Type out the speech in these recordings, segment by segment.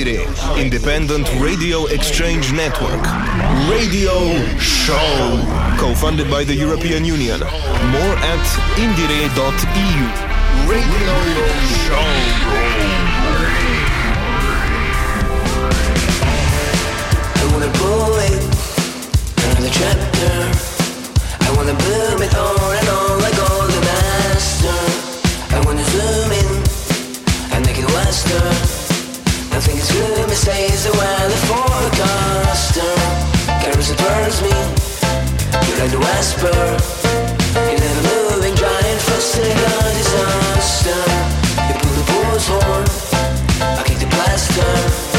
Independent radio exchange network. Radio Show, co-funded by the European Union. More at indire.eu. Radio Show. I wanna boy another chapter. I wanna it on mistakes the weather forecaster. Carries it burns me. You like the whisper. You never moving giant, a disaster. You pull the bull's horn. I kick the plaster.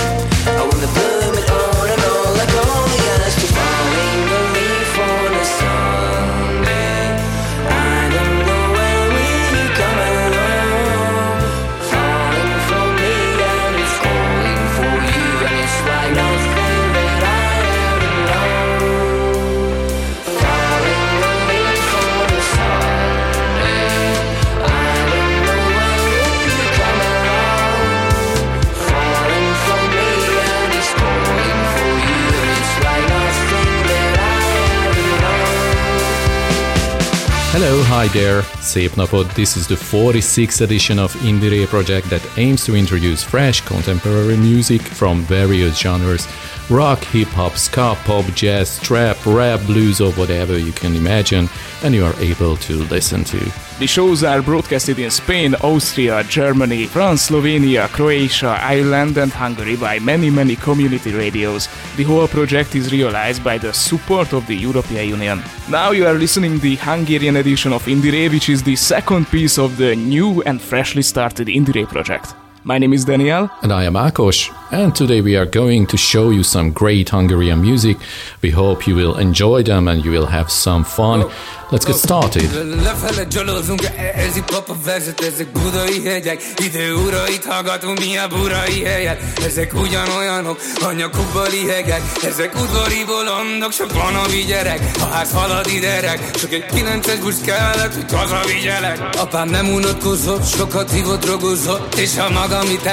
Hi there, szép napot! This is the 46th edition of Indire project that aims to introduce fresh contemporary music from various genres rock, hip hop, ska, pop, jazz, trap, rap, blues, or whatever you can imagine, and you are able to listen to. The shows are broadcasted in Spain, Austria, Germany, France, Slovenia, Croatia, Ireland, and Hungary by many, many community radios. The whole project is realized by the support of the European Union. Now you are listening the Hungarian edition of Indire, which is the second piece of the new and freshly started Indire project. My name is Daniel. And I am Akos, and today we are going to show you some great Hungarian music. We hope you will enjoy them and you will have some fun. Let's get started. Nem unatkozott, sokat hívott, drogozott És ha magam itt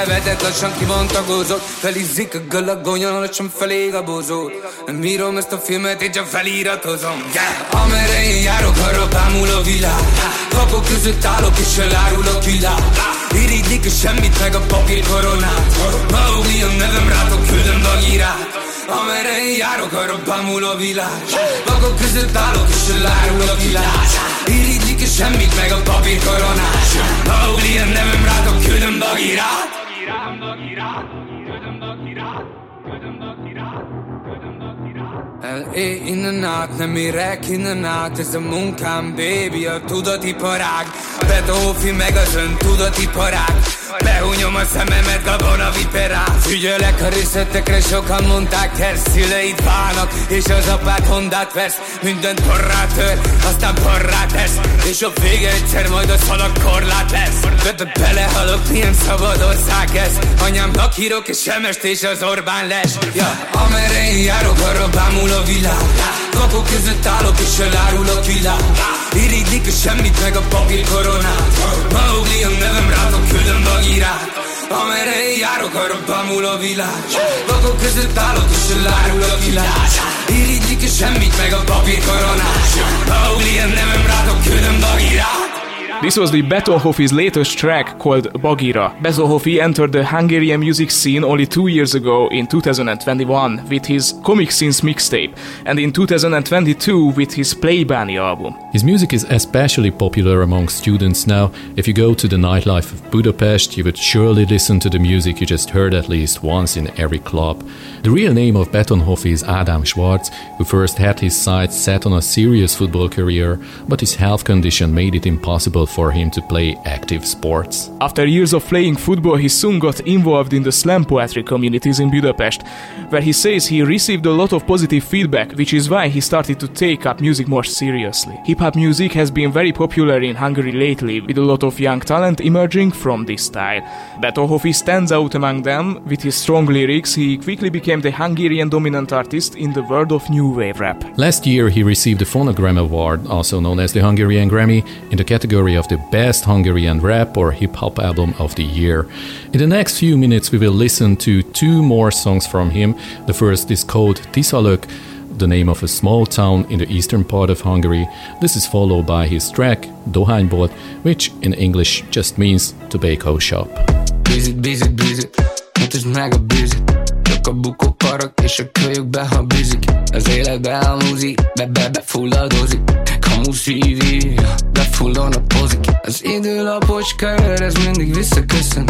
Felizzik a galagonyon, lassan felég a bozó Nem ezt a filmet, én csak feliratozom yeah! Amerre én járok, arra bámul a világ Vakok között állok és elárulok világ Irigylik a semmit meg a papír koronát Maugli a nevem rátok küldöm bagírát Amerre én járok, arra bámul a világ Vakok között állok és elárulok világ Irigylik a semmit meg a papír koronát Maugli a nevem rátok küldöm bagírát L.A. innen át, nem érek innen át Ez a munkám, baby, a tudatiparág Betófi meg az ön tudatiparág Behúnyom a szememet, gabona viperát Ügyelek a részletekre, sokan mondták el Szüleid válnak, és az apád hondát vesz Mindent porrá tör, aztán porrá tesz. És a vége egyszer majd a szalag korlát lesz. De, de belehalok, milyen szabad ország ez. Anyámnak írok, és semest és az Orbán les. Ja, Amerre én járok, arra bámul a világ Vakok között állok, és elárulok világ. Irigylik a semmit meg a papír koronát. Maugli a nevem rátok küldöm bagírát. Amerre járok, arra bámul a világ. Vakok között állok, és elárulok világ. Irigylik a semmit meg a papír koronát. Maugli a nevem rátok küldöm bagírát This was the Beethoven's latest track called Bagira. Beethoven entered the Hungarian music scene only two years ago in 2021 with his Comic Scenes mixtape and in 2022 with his Playbani album. His music is especially popular among students now. If you go to the nightlife of Budapest, you would surely listen to the music you just heard at least once in every club. The real name of Betonhoff is Adam Schwartz, who first had his sights set on a serious football career, but his health condition made it impossible for him to play active sports. After years of playing football, he soon got involved in the slam poetry communities in Budapest, where he says he received a lot of positive feedback, which is why he started to take up music more seriously. Hip hop music has been very popular in Hungary lately, with a lot of young talent emerging from this style. Beethoven stands out among them. With his strong lyrics, he quickly became the Hungarian dominant artist in the world of new wave rap. Last year, he received the Phonogram Award, also known as the Hungarian Grammy, in the category of the best Hungarian rap or hip hop album of the year. In the next few minutes, we will listen to two more songs from him. The first is called Tisalök, the name of a small town in the eastern part of Hungary. This is followed by his track Dohánybolt, which in English just means tobacco shop. Busy, busy, busy, a bűzit Csak a bukó karak és a kölyökbe, ha bűzik Az életbe elmúzik, be, be, be fulladozik. Kamu szívi, befullon a pozik. Az időlapos kör, ez mindig visszaköszön.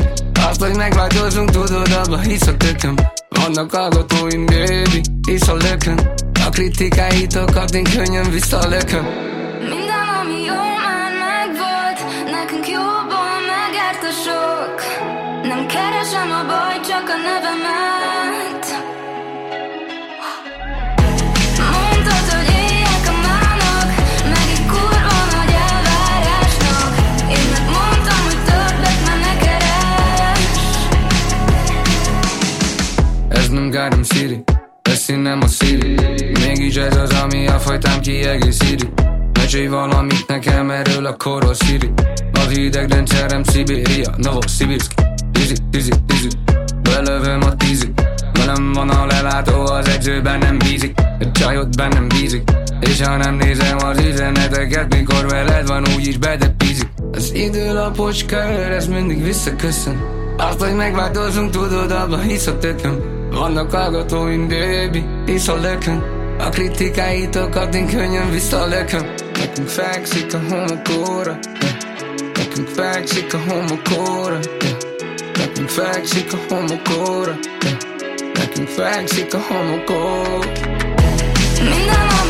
Azt, hogy megváltozunk, tudod, abba hisz a tököm. Vannak hallgatóim, baby, hisz a lökön A kritikáitokat én könnyen visszalököm. Minden, ami jó, már megvolt Nekünk jobban megért a sok. Nem keresem a baj, csak a nevemet Ez nem Garden City. Beszínem a Siri Mégis ez az, ami a fajtám kiegészíti. Mesélj valamit nekem erről a koros Siri Az idegrendszerem Szibéria, Novosibirsk Dizzy, dizzy, dizzy Belövöm a tízig Velem van a lelátó, az edzőben nem bízik. A csajot bennem bízik. És ha nem nézem az üzeneteket Mikor veled van, úgyis bedepízik. Az időlapos kör, ez mindig visszaköszön. Azt, hogy megváltozunk, tudod, abba hisz a tököm Vannak hallgatóim, baby, hisz a lökön A kritikáitokat én könnyen visszalököm Nekünk fekszik a homokóra. Nekünk fekszik a homokóra. Nekünk fekszik a homokóra. Nekünk fekszik a homokóra Minden, ami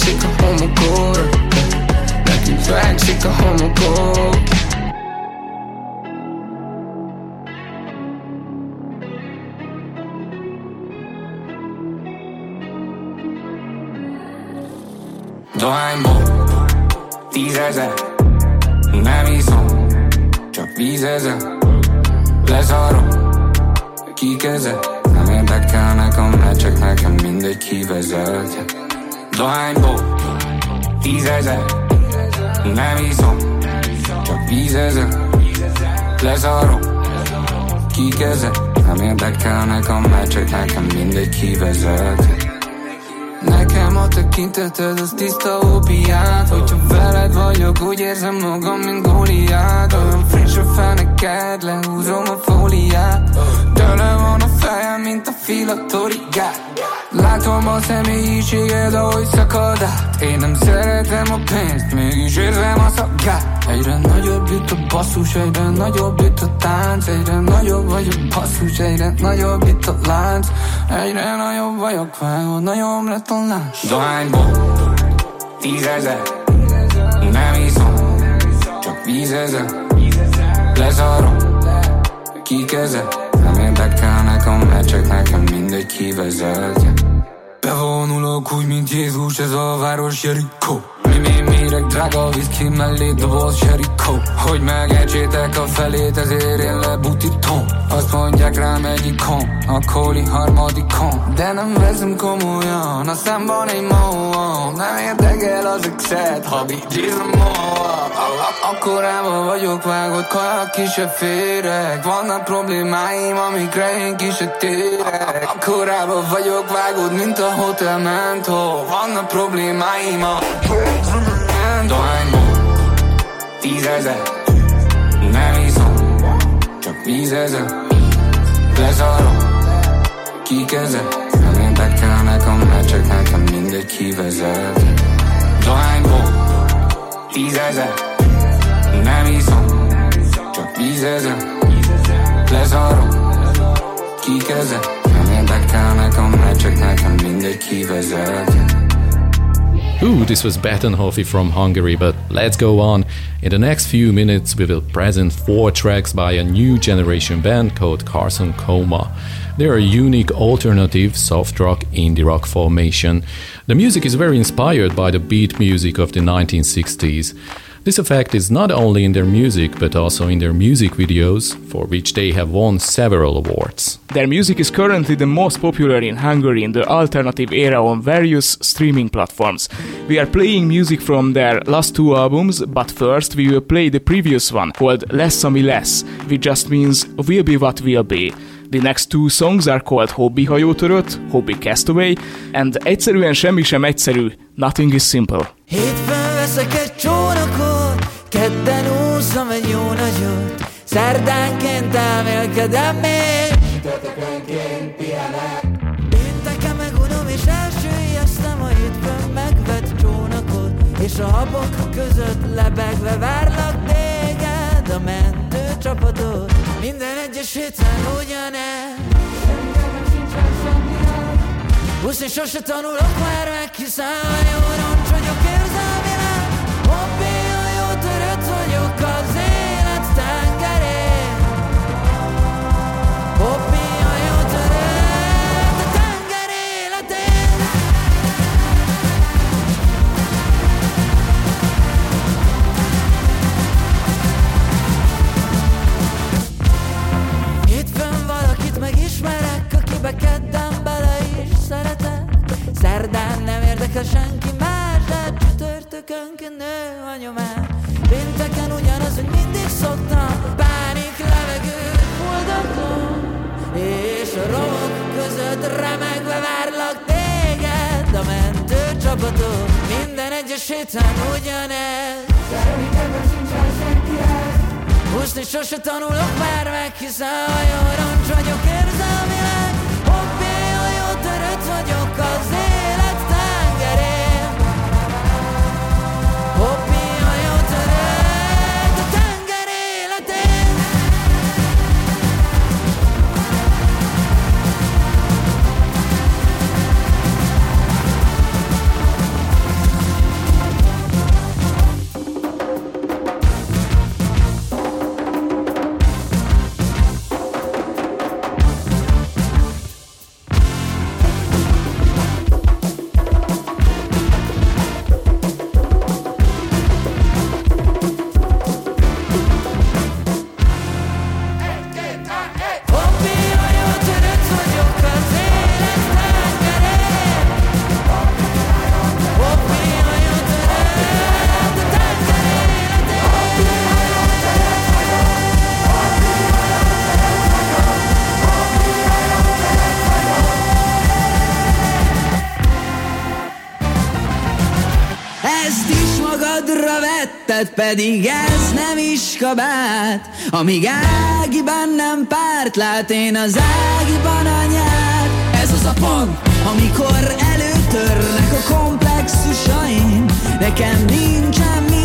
Fekszik a homokóra Nekünk fekszik a homokóra Dohányból tízezer Nem iszom, csak vízezer Lezárom, kikezet Nem érdekelnek a meccsek, nekem mindegy kivezet Dohányból tízezer Nem iszom, csak vízezer Lezárom, kikezet Nem érdekelnek a meccsek, nekem mindegy kivezet. Nekem a tekinteted az tiszta ópiát Hogyha veled vagyok, úgy érzem magam, mint Góliát Olyan friss a feneked, lehúzom a fóliát a filatorigát Látom a személyiséged, ahogy szakad át Én nem szeretem a pénzt, mégis érzem a szagát Egyre nagyobb itt a basszus, egyre nagyobb itt a tánc Egyre nagyobb vagy a basszus, egyre nagyobb itt a lánc Egyre nagyobb vagyok, vágod, nagyobb lett a lánc Dohányból tízezer Nem iszom, csak vízezer Lezárom, kikezet A meccsek, nekem mindegy kivezet. Bevonulok úgy, mint Jézus, ez a város Jerikó Mi, méreg, drága viszki mellé doboz Jerikó Hogy megejtsétek a felét, ezért én lebutítom. Azt mondják rám egy ikon, a kóli harmadikon De nem veszem komolyan, a számban egy móan Nem érdekel az exet, ha bígyizom Akkorában vagyok vágott, kajak ki férek. Vannak problémáim, amikre én ki se térek. Akkorában vagyok vágott, mint a hotel mentó Vannak problémáim a Dohányból Tízezer Nem iszom Csak vízezer Lezárom Kikezet Nem érdekelnek a meccsek Nekem mindegy kivezet Dohányból Tízezer Nem iszom Csak vízezer Lezárom Kikezet Nem érdekelnek a meccsek Nekem mindegy kivezet Ooh, this was Betonhofi from Hungary, but let's go on. In the next few minutes, we will present four tracks by a new generation band called Carson Coma. They are a unique alternative soft rock indie rock formation. The music is very inspired by the beat music of the 1960s. This effect is not only in their music but also in their music videos, for which they have won several awards. Their music is currently the most popular in Hungary in the alternative era on various streaming platforms. We are playing music from their last two albums, but first we will play the previous one called Less Ami Less, which just means We'll be what will be. The next two songs are called Hobby hajótörött, Hobby Castaway, and egyszerűen semmi sem egyszerű, Nothing is Simple. Hétfőn veszek egy csónakot, kedden úszom egy jó nagyot, szerdánként elmélkedem még, csütörtökönként pihenek. Pénteken megunom és elsüllyesztem a hétfőn megvett csónakot, és a habok között lebegve várlak téged, a mentő csapatot. Minden egyes héten ugyanez. Úszni sose tanulok már meg, hiszen jó roncs vagyok érzelmileg akibe kedden bele is szeretek. Szerdán nem érdekel senki más, de csütörtökönként nő a nyomás. Pénteken ugyanaz, hogy mindig szoktam. Pánik levegőt fuldoklom És a romok között remegve várlak téged. A mentő csapatot Minden egyes héten ugyanez. Húszni sose tanulok már meg, hiszen a jó vagyok jó radio così. Pedig ez nem is kabát. Amíg Ágiban nem párt lát, én az Ágiban anyát. Ez az a pont, amikor előtörnek a komplexusaim. Nekem nincsen mit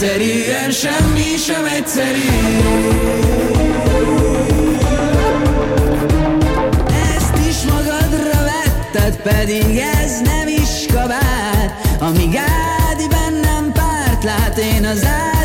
Egyszerűen semmi sem egyszerű. Ezt is magadra vetted, pedig ez nem is kabát. Amíg Ádi bennem párt lát, én az Ádiban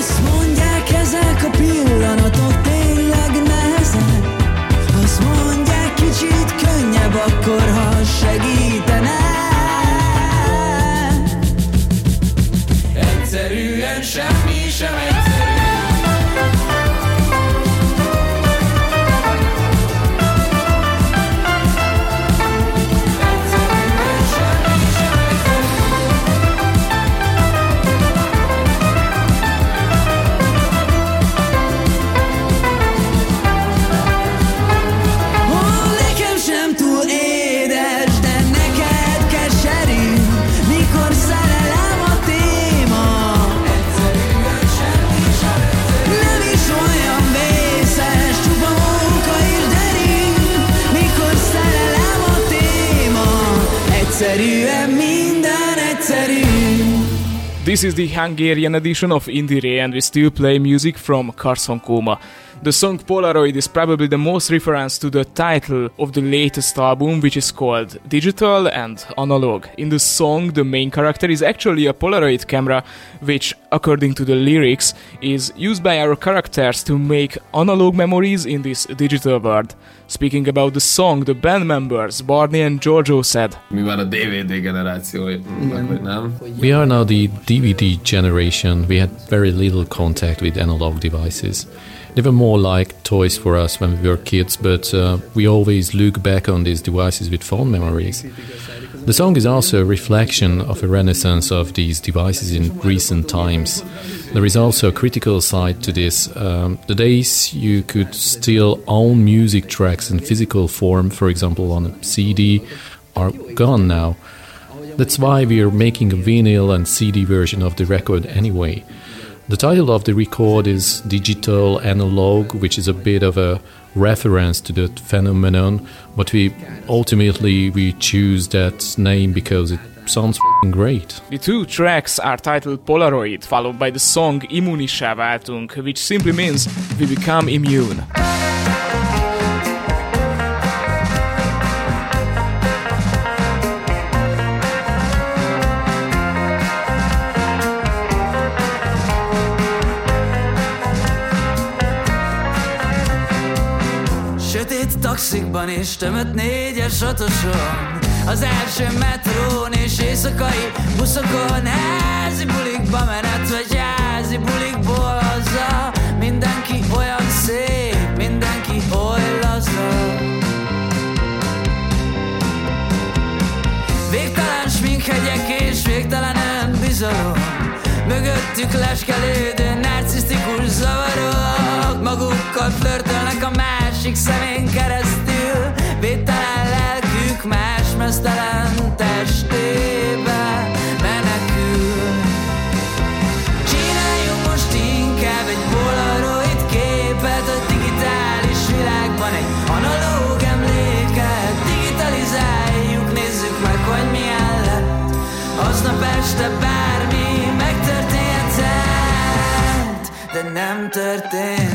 Azt ezek a pillanatok tényleg nehezek. Azt mondják kicsit könnyebb akkor, ha segítenek semmi sem egy This is the Hungarian edition of Indire and we still play music from Carson Coma. The song Polaroid is probably the most reference to the title of the latest album, which is called Digital and Analog. In the song, the main character is actually a Polaroid camera, which, according to the lyrics, is used by our characters to make analog memories in this digital world. Speaking about the song, the band members, Barney and Giorgio said, Mi már a DVD generáció, vagy mm. nem? We are now the DVD generation. We had very little contact with analog devices. They were more like toys for us when we were kids, but uh, we always look back on these devices with fond memories. The song is also a reflection of a renaissance of these devices in recent times. There is also a critical side to this. Um, the days you could still own music tracks in physical form, for example on a CD, are gone now. That's why we are making a vinyl and CD version of the record anyway. The title of the record is Digital Analog, which is a bit of a reference to that phenomenon, but we ultimately we choose that name because it sounds great. The two tracks are titled Polaroid, followed by the song Immunissá váltunk, which simply means we become immune. Taxikban és tömött négyes otoson. Az első metrón és éjszakai buszokon Házi bulikba menet vagy házi bulikból haza Mindenki olyan szép, mindenki oly laza Végtelen sminkhegyek és végtelen önbizalom. Mögöttük leskelődő narcisztikus zavarok. Magukkal flörtölnek a másik szemén keresztül encontrarte.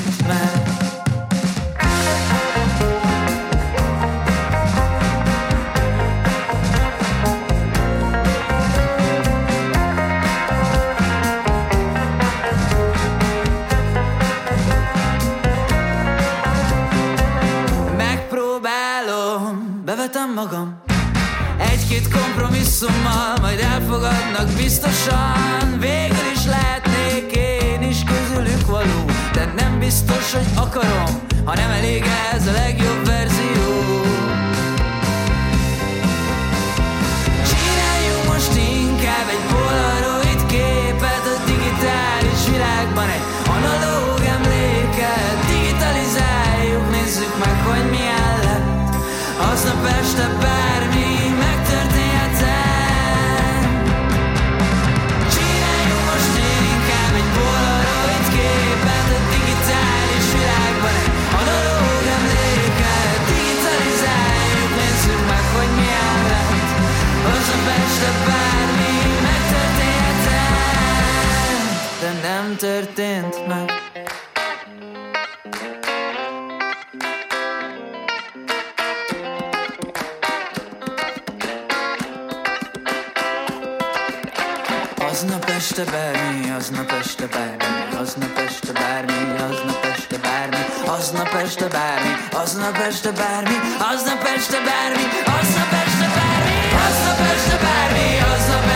Aznap este bármi, aznap este bármi, aznap este bármi, aznap este bármi, aznap este bármi, aznap este bármi,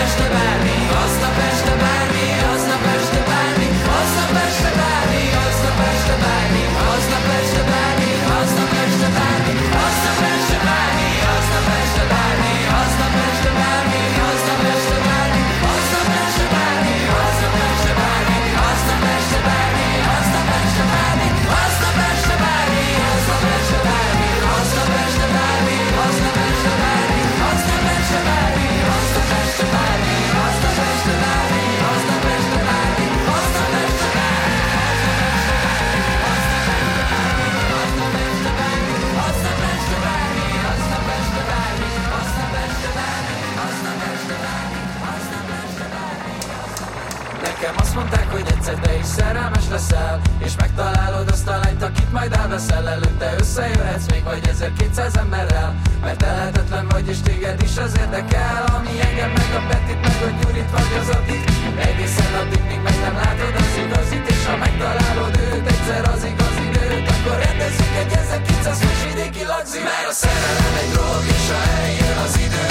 megtalálod azt a lányt, akit majd elveszel. Előtte Összejöhetsz még vagy 1200 emberrel Mert elhetetlen vagy és téged is az érdekel Ami engem meg a Petit, meg a Gyurit vagy az Adit Egészen addig, míg meg nem látod az igazit És ha megtalálod őt, egyszer az igaz időt Akkor rendezzük egy 1900-as vidéki lagzi Mert a szerelem egy drog, és ha eljön az idő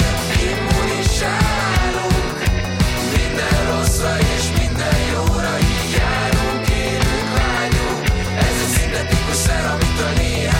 Immunissá válunk Minden rosszra és minden így járunk, élünk, vágyunk Ez egy szintetikus szer, amitől néhányaknak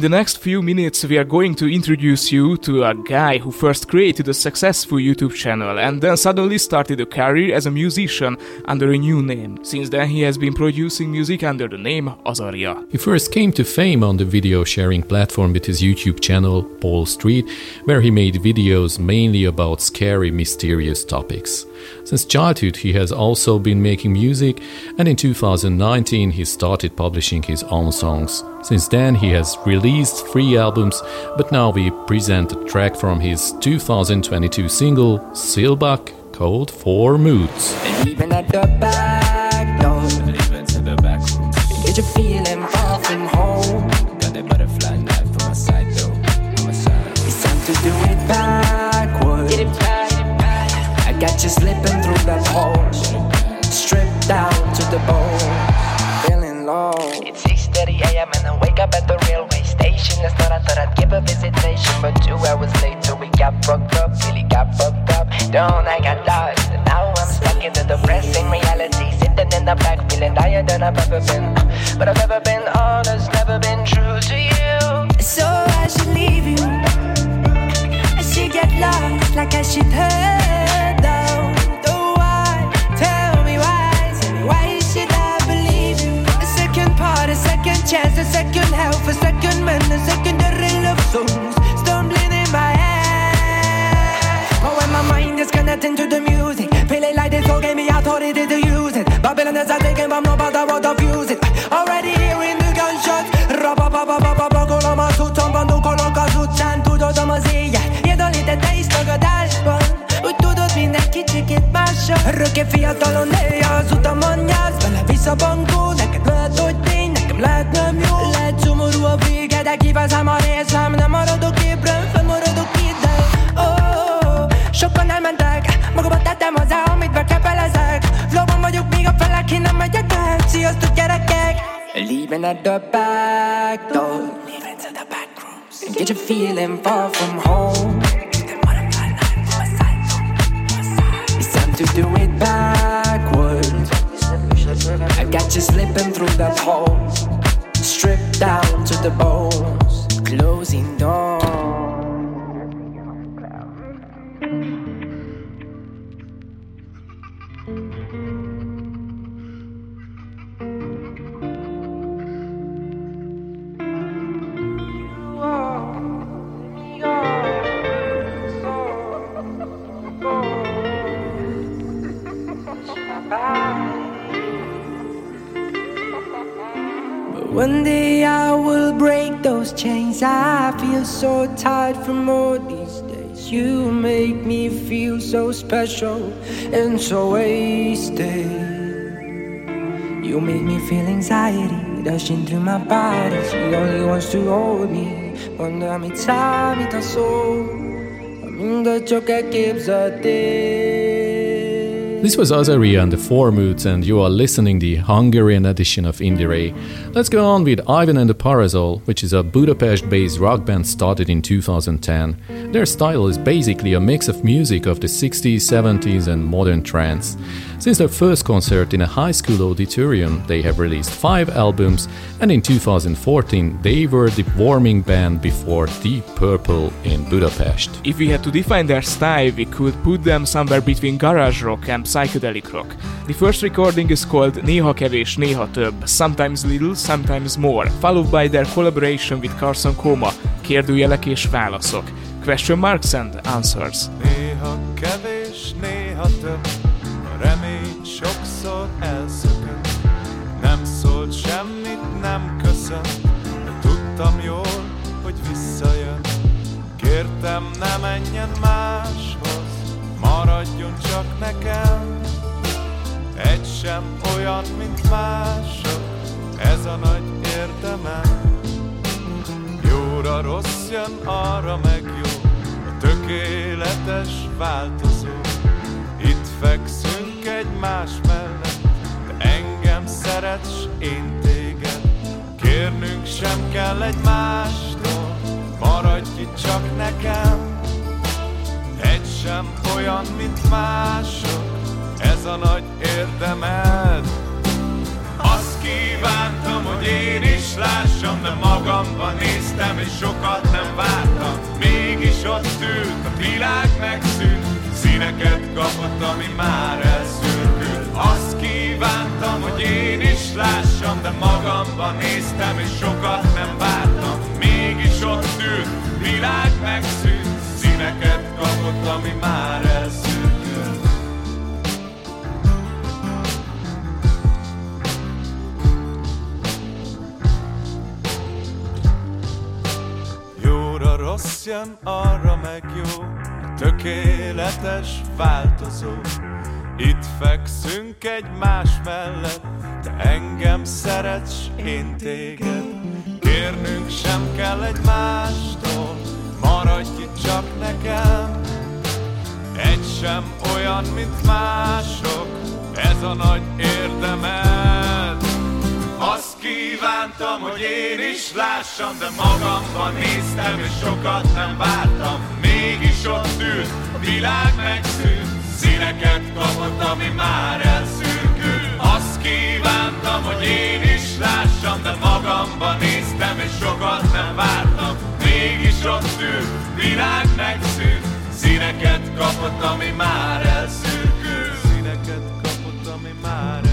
In the next few minutes, we are going to introduce you to a guy who first created a successful YouTube channel and then suddenly started a career as a musician under a new name. Since then, he has been producing music under the name Azaria. He first came to fame on the video sharing platform with his YouTube channel, Paul Street, where he made videos mainly about scary, mysterious topics. Since childhood, he has also been making music, and in 2019, he started publishing his own songs. Since then, he has released three albums, but now we present a track from his 2022 single, Silbach, called Four Moods. I got you slipping through that hole, stripped down to the bone, feeling low. It's 6:30 a.m. and I wake up at the railway station. That's not I thought I'd give a visitation, but two hours later we got fucked up, really got fucked up. Don't I got lost, and now I'm stuck in the depressing reality. Sitting in the back, feeling higher than I've ever been. But I've never been honest, never been true to you. So I should leave you. I should get lost like I should head songs stumbling in my head. But when my mind is connecting to the music, feeling like this all gave me authority to use it. Babylon is a thinking, but no bother what to fuse it. Already hearing the gunshots. Ra-ba-ba-ba-ba-ba, te is tagadásban. Örökké fiatalon élje az utamon nyász Vele vissza bankó, neked lehet, hogy tény Nekem lehet nem jó Lehet szomorú a vége, de kivázám a részem. Nem maradok ébren, fennmaradok ide. Oh, Sokan elmentek, magamat tettem hozzá, amit bekepelezek. Flowban vagyok, még a felek, én nem megyek el. Sziasztok gyerekek! Leaving at the back door. Leaving to the back rooms. Get you feeling far from home. It's time to do it backwards. I got you slipping through that hole down to the bones. Closing doors so tired from all these days. You make me feel so special and so wasted. You make me feel anxiety rushing through my body. She only wants to hold me. Quando mi számít szó, mindegy csak elképzelték. This was Azaria and the Four Moods, and you are listening the Hungarian edition of Indire. Let's go on with Ivan and the Parasol, which is a Budapest-based rock band started in 2010. Their style is basically a mix of music of the 60s, 70s, and modern trance. Since their first concert in a high school auditorium, they have released five albums, and in 2014 they were the warming band before Deep Purple in Budapest. If we had to define their style, we could put them somewhere between garage rock and psychedelic rock. The first recording is called Néha kevés, néha több, sometimes little, sometimes more, followed by their collaboration with Carson Coma, kérdőjelek és válaszok, question marks and answers. Néha kevés, néha több, a remény sokszor elszökött. Nem szólt semmit, nem köszönt, de tudtam jól, hogy visszajön. Kértem, ne menjen máshoz, maradjon csak nekem. Egy sem olyan, mint mások, ez a nagy érdemem. Jóra rossz jön, arra meg jó, a tökéletes változó. Itt fekszünk egymás mellett, de engem szeretsz, én téged. Kérnünk sem kell egymástól, maradj itt csak nekem. Egy sem olyan, mint mások, ez a nagy érdemed. Azt kívántam, hogy én is lássam, de magamba néztem, és sokat nem vártam. Mégis ott ült, a világ megszűnt, színeket kapott, ami már elszürkült. Azt kívántam, hogy én is lássam, de magamba néztem, és sokat nem vártam. Mégis ott ült, világ megszűnt, színeket kapott, ami már elszürkült. Jóra rossz jön, arra meg jó, tökéletes változó. Itt fekszünk egymás mellett, te engem szeretsz, én téged. Kérnünk sem kell egymástól, maradj itt csak nekem. Egy sem olyan, mint mások, ez a nagy érdemed. Azt kívántam, hogy én is lássam, de magamban néztem, és sokat nem vártam. Mégis ott ült, a világ megszűnt, színeket kapott, ami már elszürkült. Azt kívántam, hogy én is lássam, de magamban néztem, és sokat nem vártam. Mégis ott ült, világ megszűnt, színeket kapott, ami már elszürkült. Színeket kapott, ami már elszürkült.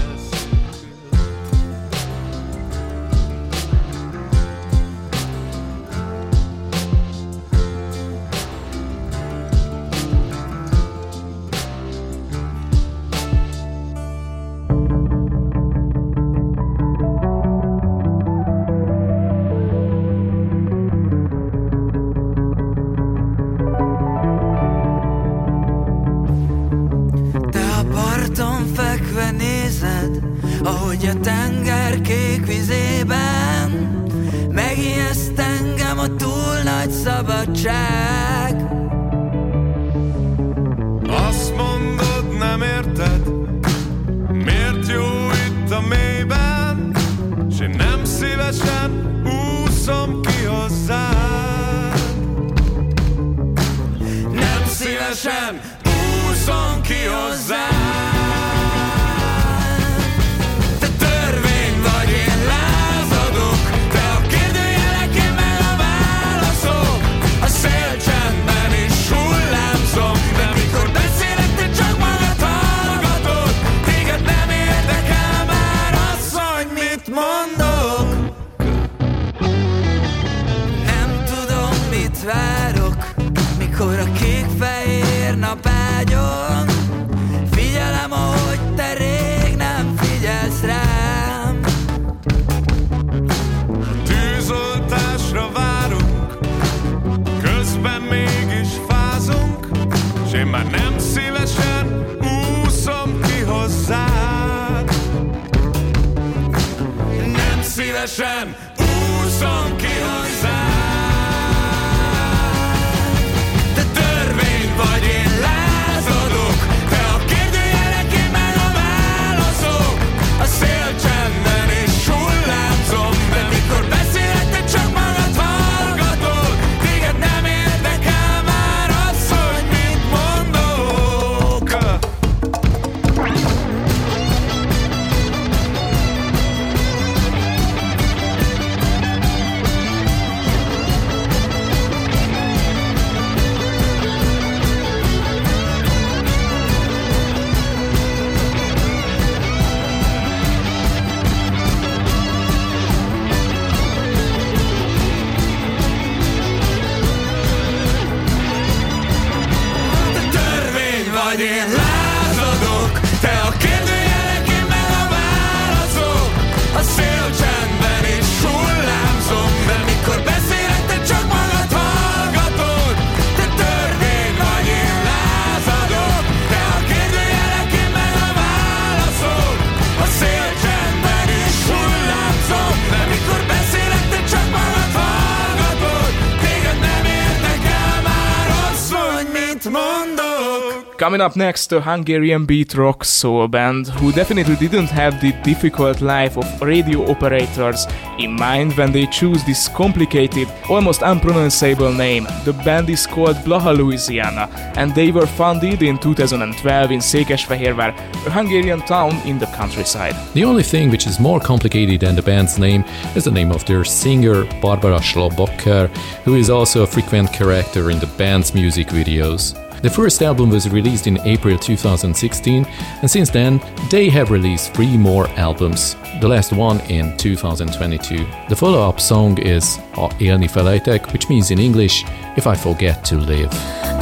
Coming up next, a Hungarian beat rock soul band who definitely didn't have the difficult life of radio operators in mind when they choose this complicated, almost unpronounceable name. The band is called Blaha Louisiana and they were founded in 2012 in Székesfehérvár, a Hungarian town in the countryside. The only thing which is more complicated than the band's name is the name of their singer, Barbara Schlobocker, who is also a frequent character in the band's music videos. The first album was released in April 2016, and since then, they have released three more albums, the last one in 2022. The follow up song is A Élni felejtek, which means in English, If I Forget to Live.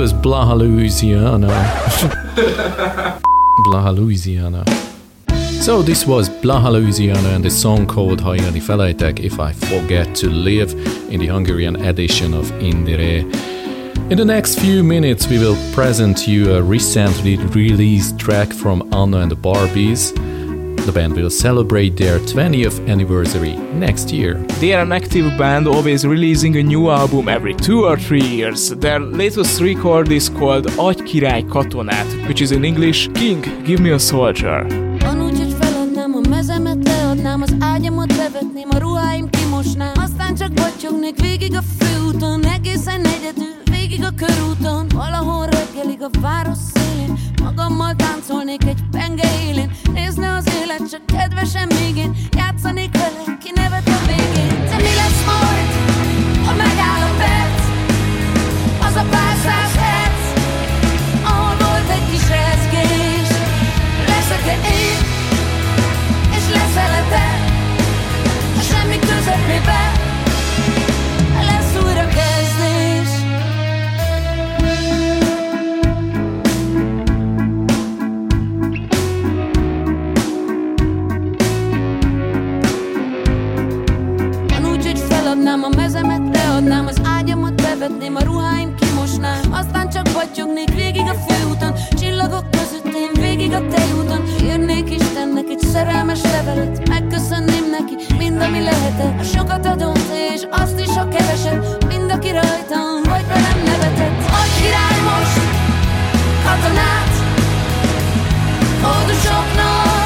Was Blaha, Louisiana. Blaha, Louisiana. So this was Blaha, Louisiana and the song called Hajani Felejtek If I Forget to Live in the Hungarian edition of Indire. In the next few minutes, we will present you a recently released track from Anna and the Barbies. The band will celebrate their 20th anniversary next year. They are an active band, always releasing a new album every two or three years. Their latest record is called Agy Király Katonát, which is in English King, Give Me a Soldier. Van úgy, hogy feladnám a leadnám az ágyamat, bevetném a ruháim, kimosnám Aztán csak batyognék végig a főúton, egészen egyedül, végig a körúton Valahol reggelig a város szélén, magammal táncolnék egy penge élén. Nézne az élet, csak kedvesen még én, játszanék vele, ki nevet a végén. De mi lesz majd, tejúton Írnék Istennek egy szerelmes levelet. Megköszönném neki mind, ami lehetett A sokat adott és azt is a keveset Mind, aki rajtam vagy velem nevetett Agy király most katonát Hódusoknak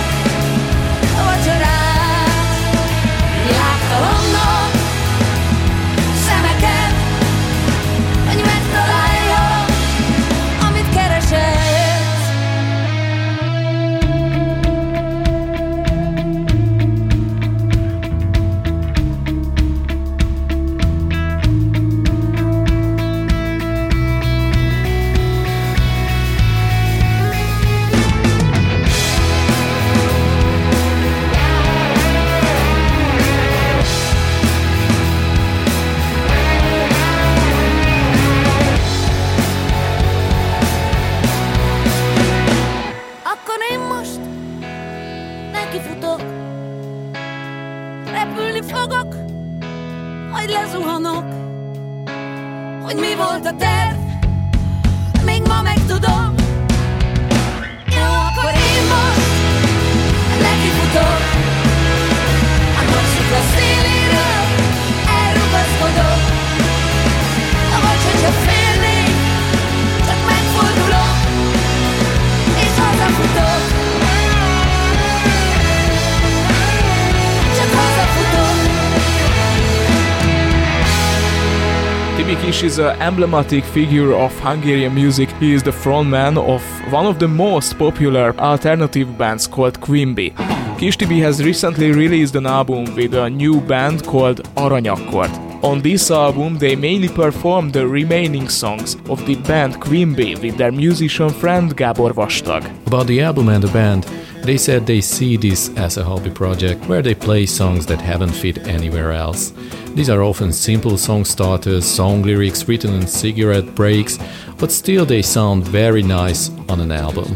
is an emblematic figure of Hungarian music. He is the frontman of one of the most popular alternative bands called Quimby. Kish Tibi has recently released an album with a new band called Aranyakkord. On this album, they mainly perform the remaining songs of the band Quimby with their musician friend Gábor Vastag. About the album and the band, they said they see this as a hobby project where they play songs that haven't fit anywhere else. These are often simple song starters, song lyrics written in cigarette breaks, but still they sound very nice on an album.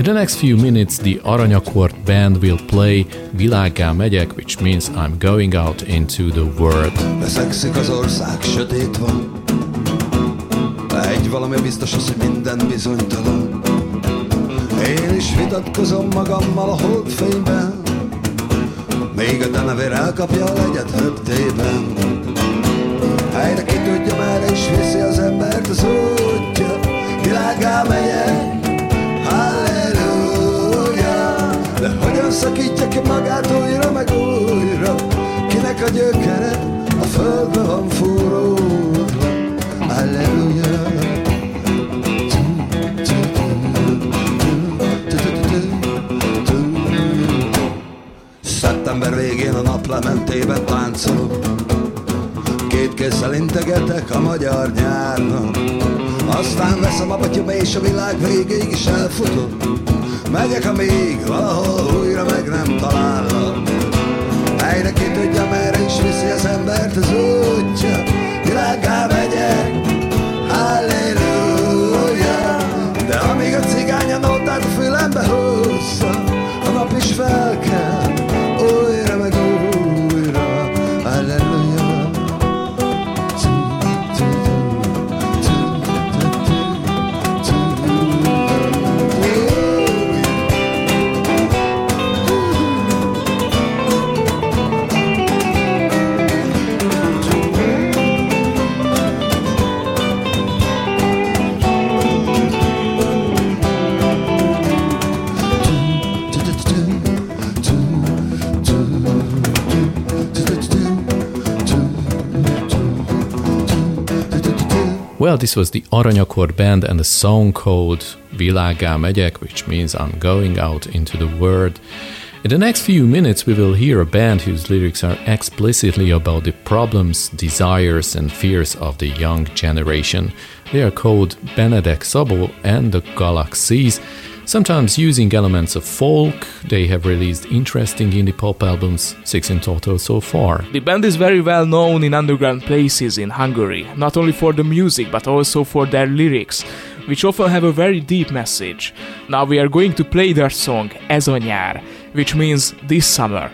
In the next few minutes, the Aranyakkord band will play Világgá megyek, which means I'm going out into the world. Veszekszik az ország, sötét van. Egy valami biztos az, hogy minden bizonytalan. Én is vitatkozom magammal a holdfényben. Még a denevér elkapja a legyet höptében. Helyre ki tudja, merre is viszi az embert az útja. Világá megyek, De hogyan szakítja ki magát újra meg újra? Kinek a gyökere? A földbe van fúródva Halleluja Szeptember végén a naplementében táncolok. Két kézzel integetek a magyar nyárnak. Aztán veszem a batyom és a világ végéig is elfutok Megyek, amíg valahol újra meg nem talállak Helyre ki tudja, merre is viszi az embert az útja? Világgá megyek, halleluja Well, this was the Aranyakor band and the song called Világá megyek, which means I'm going out into the world. In the next few minutes, we will hear a band whose lyrics are explicitly about the problems, desires, and fears of the young generation. They are called Benedek Sabo and the Galaxies. Sometimes using elements of folk, they have released interesting indie pop albums, six in total so far. The band is very well known in underground places in Hungary, not only for the music but also for their lyrics, which often have a very deep message. Now we are going to play their song Ez nyár, which means this summer.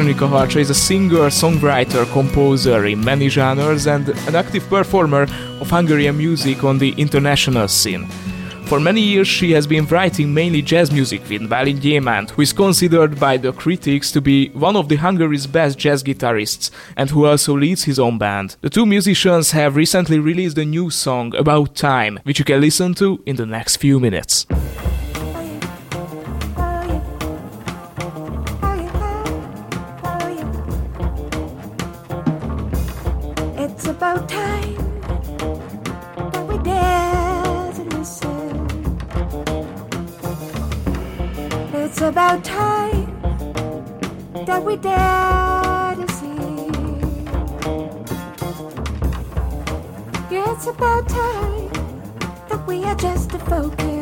Veronica Harcha is a singer, songwriter, composer in many genres and an active performer of Hungarian music on the international scene. For many years, she has been writing mainly jazz music with Balint Gyémánt, who is considered by the critics to be one of the Hungary's best jazz guitarists and who also leads his own band. The two musicians have recently released a new song, About Time, which you can listen to in the next few minutes. It's about time that we dare to see. It's about time that we adjust the focus.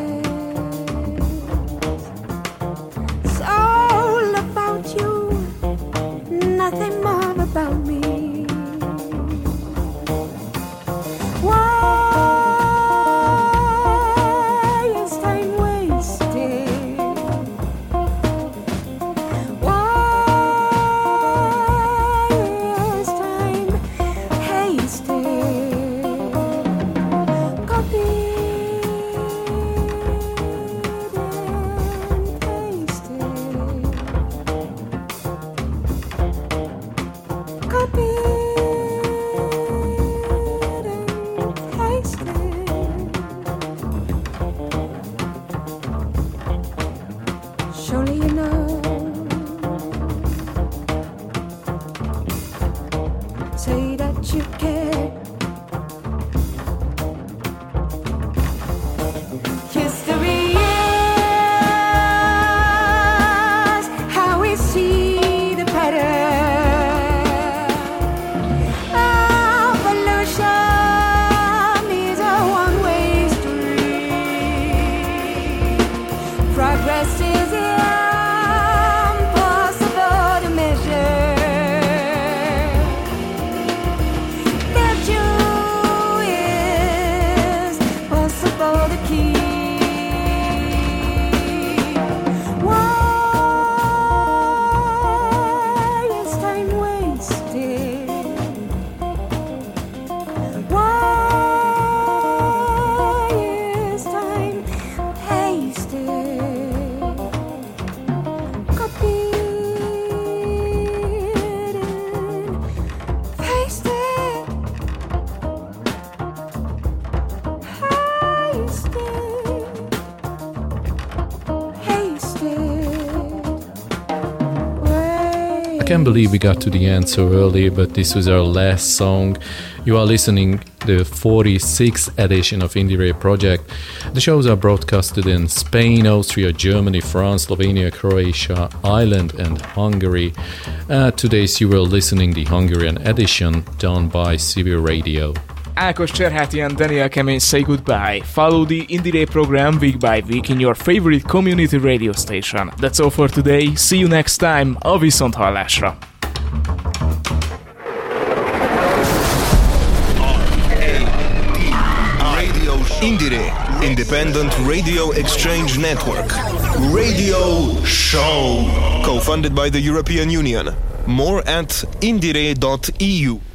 Believe we got to the end so early, but this was our last song. You are listening the 46th edition of Indie Ray Project. The shows are broadcasted in Spain, Austria, Germany, France, Slovenia, Croatia, Ireland, and Hungary. Uh, today's you were listening the Hungarian edition done by CB Radio. Ákos Cserháti and Daniel Kemény say goodbye. Follow the Indie Day program week by week in your favorite community radio station. That's all for today. See you next time. A viszont hallásra. Indire, Independent Radio Exchange Network. Radio Show. Co funded by the European Union. More at indire.eu.